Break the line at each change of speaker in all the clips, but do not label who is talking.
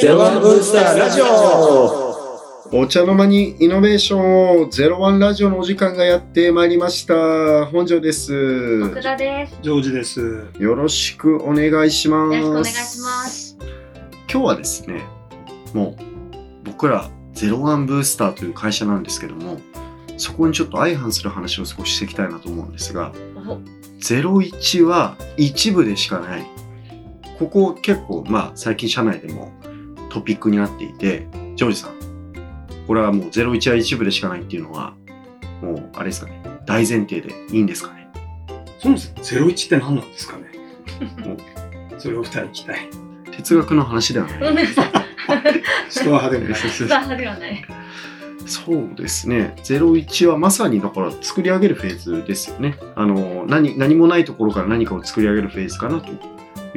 ゼロワンブースターラジオ
お茶の間にイノベーションをゼロワンラジオのお時間がやってまいりました。本庄です。
奥田です。
ジョージです。
よろしくお願いします。
よろしくお願いします。
今日はですね、もう僕らゼロワンブースターという会社なんですけども、そこにちょっと相反する話を少ししていきたいなと思うんですが、
お
01は一部でしかない。ここ結構、まあ最近社内でもトピックになっていて、ジョージさん、これはもう01は一部でしかないっていうのは、もうあれですかね、大前提でいいんですかね？
そもそもゼロ一って何なんですかね？それを二人聞きたい。
哲学の話ではない。
ごめんなさい。
人は派でもない。
スターではない。
そうですね。01はまさにだから作り上げるフェーズですよね。あの、何、何もないところから何かを作り上げるフェーズかなと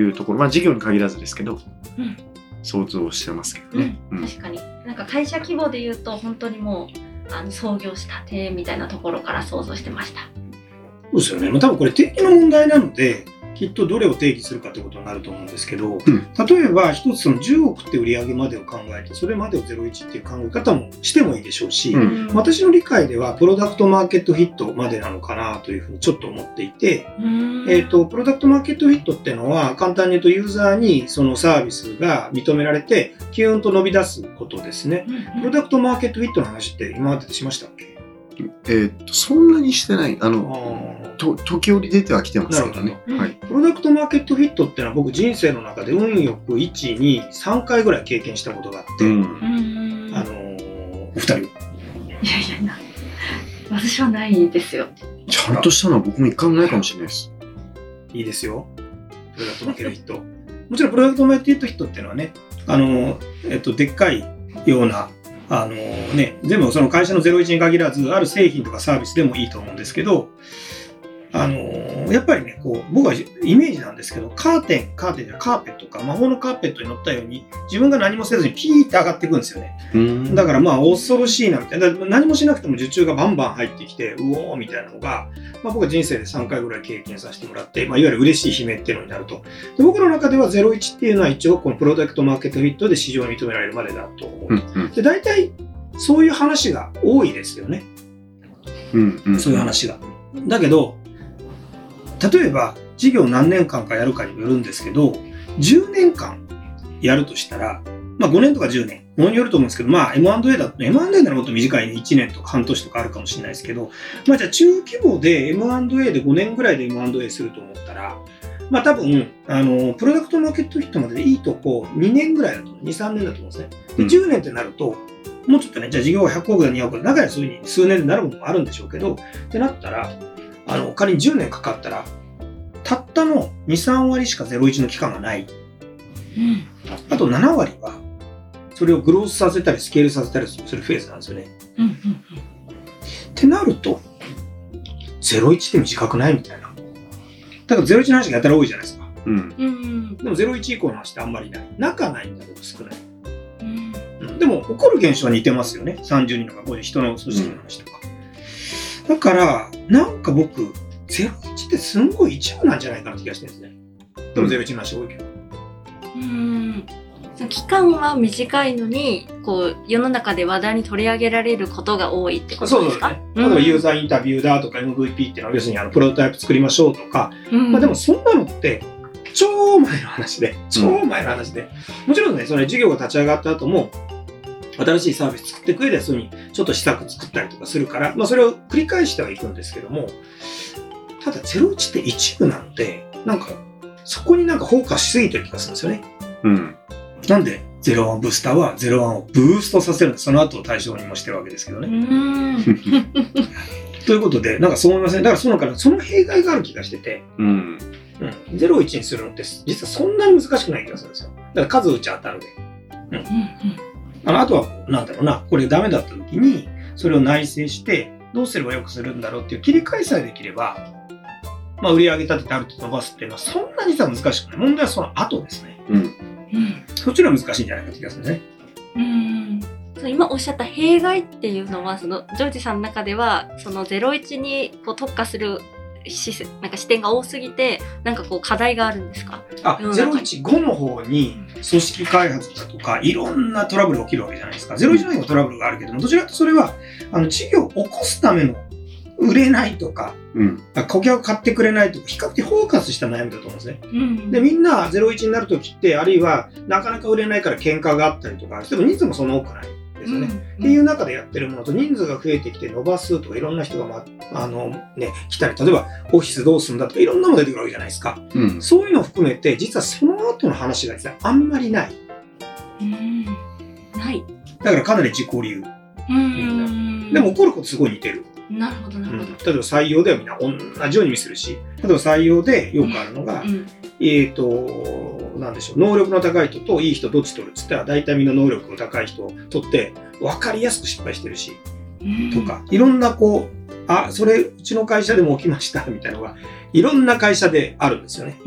いうところ。まあ事業に限らずですけど、
うん
想像してますけど
うん
ね。うん
確かに。なんか会社規模で言うと本当にもうあの創業したてみたいなところから想像してました。
そうですよね。まあ多分これ定義の問題なので、きっとどれを定義するかってことになると思うんですけど、
ん。
例えば一つその10億って売り上げまでを考えて、それまでを01っていう考え方もしてもいいでしょうし、
うん。
私の理解ではプロダクトマーケットフィットまでなのかなというふうにちょっと思っていて、えっ、と、プロダクトマーケットフィットっていうのは、簡単に言うとユーザーにそのサービスが認められて、キューンと伸び出すことですね。プロダクトマーケットフィットの話って今まででしましたっけ？
えーっと、そんなにしてない。あの、
あ
と時折出てはきてますけどね。
なるほど
はい。
プロダクトマーケットフィットっていうのは僕人生の中で運よく1、2、3回ぐらい経験したことがあって、
うん。
うん。
あのーお二人。
いやいやいや。私はないですよ。
ちゃんとしたのは僕も一回もないかもしれないです。
いいですよ。プロダクトマーケットフィット。もちろんプロダクトマーケットフィットっていうのはね、あのーえっと、でっかいような、あのね、全部その会社の01に限らず、ある製品とかサービスでもいいと思うんですけど、あのーやっぱりね、こう、僕はイメージなんですけど、カーテン、カーテンじゃカーペットか、魔法のカーペットに乗ったように、自分が何もせずにピーって上がっていくんですよね。
うん
だからまあ恐ろしいなみたいな。何もしなくても受注がバンバン入ってきて、うおーみたいなのが、まあ僕は人生で3回ぐらい経験させてもらって、まあいわゆる嬉しい悲鳴っていうのになると。で僕の中では01っていうのは一応このプロダクトマーケットフィットで市場に認められるまでだと思う。
うんうん
で、大体そういう話が多いですよね。
うんうん。
そういう話が。だけど、例えば事業何年間かやるかにもよるんですけど、10年間やるとしたら、まあ5年とか10年、ものによると思うんですけど、まあ M&A だと、M&A ならもっと短いね、1年とか半年とかあるかもしれないですけど、まあじゃあ中規模で M&A で5年ぐらいで M&A すると思ったら、まあ多分、あの、プロダクトマーケットフィットまででいいとこ2年ぐらいだと思う。2、3年だと思うんですね。で、
うん
10年ってなると、もうちょっとね、じゃあ事業が100億だ、200億だ、中にはそういうふうに数年でなるものもあるんでしょうけど、ってなったら、あの、仮に10年かかったら、たったの2、3割しか01の期間がない。
うん。
あと7割は、それをグロースさせたりスケールさせたりするフェーズなんですよね。
うんうん
ってなると、01って短くないみたいな。だから01の話がやたら多いじゃないですか。
うん。
でも01以降の話ってあんまりない。仲ないんだけど少ない。
うん。
うんでも、起こる現象は似てますよね。30人とか50人の組織の話とか。だから、なんか僕、01ってすんごい一部なんじゃないかなって気がしてるんですね。でも01の話多いけど。
うん。期間は短いのに、こう世の中で話題に取り上げられることが多いってことですか？
そうね。例えばユーザーインタビューだとか MVP っていうのは要するにあのプロトタイプ作りましょうとか、
うん。
まあでもそんなのって超前の話で、超前の話で、もちろんね、その事業が立ち上がった後も、新しいサービス作っていく上ではそういうふうにちょっと施策作ったりとかするから、まあそれを繰り返してはいくんですけども、ただ01って一部なので、なんかそこになんかフォーカスしすぎてる気がするんですよね。
うん。
なんで01ブースターは01をブーストさせるんで、その後を対象にもしてるわけですけど
う
ね。
ん。
ということで、なんかそう思いません。だからそのからその弊害がある気がしてて、
うん。
うん、01にするのって実はそんなに難しくない気がするんですよ。だから数打ち当たるで。あのあとは、なんだろうな、これダメだった時に、それを内省して、どうすればよくするんだろうっていう切り替えさえできれば、まあ、売り上げ立ててある程度伸ばすっていうのは、そんな実は難しくない。問題はその後ですね。
うん。
うん。
そっちの難しいんじゃないかって気がするんですね。
うん。そう今おっしゃった弊害っていうのはそのジョージさんの中ではその01にこう特化する視なんか視点が多すぎてなんかこう課題があるんですか？
あ、
世の中に
015の方に組織開発だとか、いろんなトラブルが起きるわけじゃないですか。01の方にもトラブルがあるけども、どちらかというとそれは、あの、事業を起こすための売れないとか、
うん。
顧客買ってくれないとか、比較的フォーカスした悩みだと思うんですね。
うん
で、みんな01になるときって、あるいは、なかなか売れないから喧嘩があったりとか、でも人数もそんな多くないですよね。っていう中でやってるものと人数が増えてきて伸ばすとかいろんな人が、まあ、あのね、来たり、例えばオフィスどうするんだとかいろんなもの出てくるわけじゃないですか。
うん。
そういうのを含めて、実はその後の話がですね、あんまりない。
うんない
だからかなり自己流。
うん
でも起こることすごい似てる。
なるほどなるほど、
例えば採用ではみんな同じように見せるし、例えば採用でよくあるのが、
うん
えっ、と、なんでしょう、能力の高い人といい人どっち取るっつったら、大体みんな能力の高い人を取って、分かりやすく失敗してるし、
うん。
とか、いろんなこう、あ、それ、うちの会社でも起きました、みたいなのが、いろんな会社であるんですよね。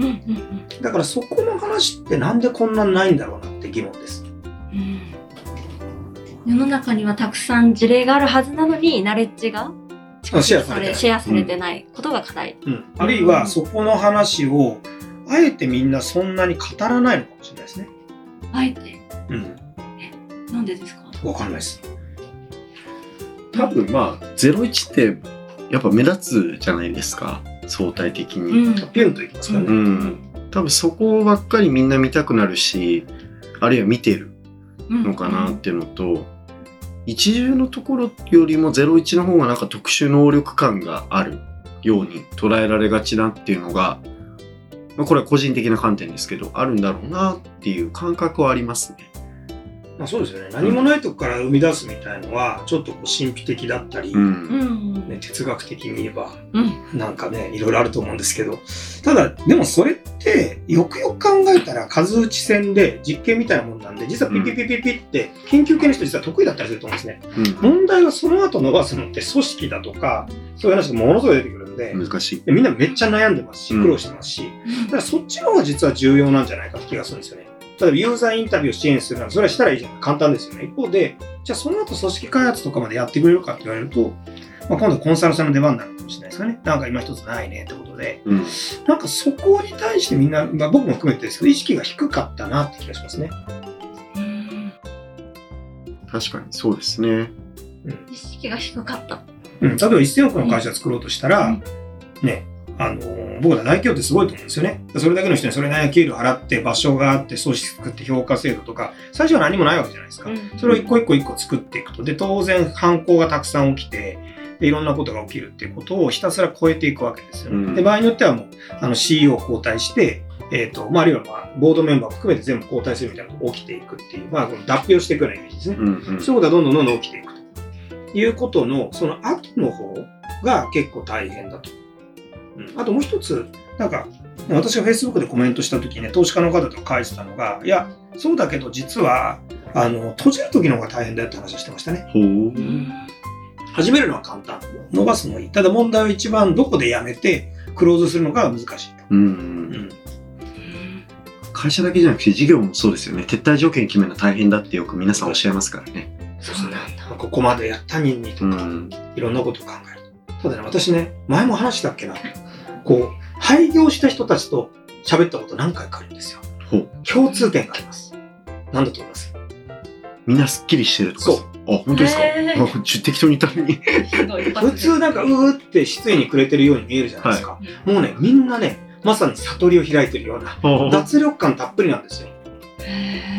だからそこの話ってなんでこんなにないんだろうなって疑問です。
うん。世の中にはたくさん事例があるはずなのにナレッジが
あシェアされてない。
シェアされてないことが課題、
うん。あるいは、そこの話を、あえてみんなそんなに語らないのかもしれないですね。
あえて？
うん。
なんでですか？
わかんないです。
多分まあ、01ってやっぱ目立つじゃないですか。相対的に。
うん
ピュンといきますからね。
うん。多分そこばっかりみんな見たくなるし、あるいは見てるのかなっていうのと、一重のところよりも01の方がなんか特殊能力感があるように捉えられがちなっていうのが、まあ、これは個人的な観点ですけど、あるんだろうなっていう感覚はありますね。
まあそうですよね。何もないとこから生み出すみたいのは、ちょっとこう神秘的だったり、
うん。
うん
ね、哲学的に言えば、
うん
なんかね、いろいろあると思うんですけど、ただ、でもそれって、よくよく考えたら、数打ち戦で実験みたいなもんなんで、実はピピピピピって、研究系の人実は得意だったりすると思うんですね。
うん
問題はその後伸ばすのって組織だとか、そういう話がものすごい出てくるんで、
難しい。
でみんなめっちゃ悩んでますし、
うん
苦労してますし、だからそっちの方が実は重要なんじゃないかって気がするんですよね。例えばユーザーインタビューを支援するならそれはしたらいいじゃん。簡単ですよね。一方で、じゃあその後組織開発とかまでやってくれるかって言われると、まあ、今度はコンサルさんの出番になるかもしれないですかね。なんか今一つないねってことで。
うん。
なんかそこに対してみんな、まあ、僕も含めてですけど、意識が低かったなって気がしますね。
うん
確かにそうですね。
意識が低かった
うん。例えば1000億の会社作ろうとしたら、
うん
ね、あのー僕ら大企業ってすごいと思うんですよね。それだけの人にそれなりの給料払って、場所があって、組織作って評価制度とか、最初は何もないわけじゃないですか。
うん
それを一個一個一個作っていくと。で、当然犯行がたくさん起きて、でいろんなことが起きるっていうことをひたすら超えていくわけですよね。
うん
で、場合によってはもう、あの CEO を交代して、えっ、と、まあ、あるいはまあ、ボードメンバーを含めて全部交代するみたいなことが起きていくっていう、まあ、この脱皮をしていくようなイメージですね。
うんうん。
そういうことがどんどんどんどん起きていくということの、その後の方が結構大変だと。うん、あともう一つ、なんか、私が Facebook でコメントした時にね、投資家の方とか書いてたのが、いや、そうだけど実は、あの、閉じる時の方が大変だよって話をしてましたね。始めるのは簡単。伸ばすのはいい。ただ問題は一番どこでやめて、クローズするのが難しいと。
う。
うんん。
会社だけじゃなくて事業もそうですよね。撤退条件決めるの大変だってよく皆さんおっしゃいますからね。
そう
なんだ。
ここまでやった人にとか、
うん。
いろんなことを考える。ただね、私ね、前も話したっけな。こう、廃業した人たちと喋ったこと何回かあるんですよ。共通点があります。何だと思います？
みんなすっきりしてるとか？。
そう
あ、本当ですか？
へー
あ適当に言ったのに。
普通なんかうーって失意にくれてるように見えるじゃないですか。もうね、みんなね、まさに悟りを開いてるような、脱力感たっぷりなんですよ。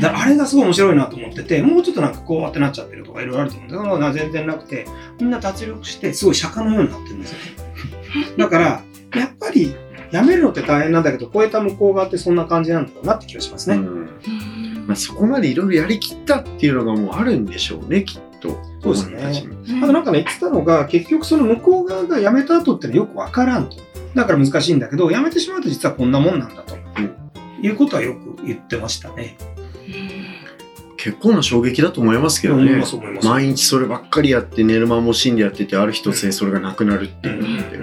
だあれがすごい面白いなと思ってて、もうちょっとなんかこうってなっちゃってるとかいろいろあると思うんだけど、な全然なくて、みんな脱力して、すごい釈迦のようになってるんですよね。だから、やっぱり、やめるのって大変なんだけど、超えた向こう側ってそんな感じなんだろうなって気がしますね。
うん
うん
まあ、そこまでいろいろやりきったっていうのがもうあるんでしょうね、きっと。
そうですねあとなんかね、言ってたのが、結局その向こう側が辞めた後ってのはよくわからんと。だから難しいんだけど、辞めてしまうと実はこんなもんなんだと。いうことはよく言ってましたね。
結構な衝撃だと思いますけどね。毎日そればっかりやって寝る間も惜しんでやっててある日突然それがなくなるって
うん
いうのって、うん、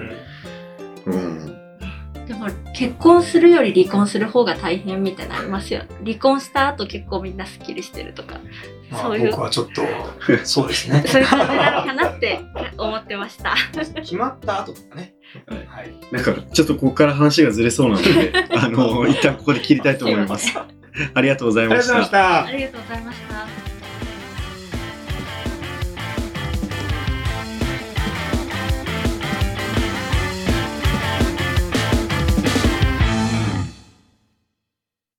結婚するより離婚する方が大変みたいなのありますよ離婚した後結構みんなスッキリしてるとか
まあ
そういう
僕はちょっと、そうですね。
そういう感じなのかなって思ってました。
決まった後とかね。
はい
はい。
なんかちょっとここから話がずれそうなので、あの、一旦ここで切りたいと思います。
ありがとうございまし。た
あ。りがとうございました。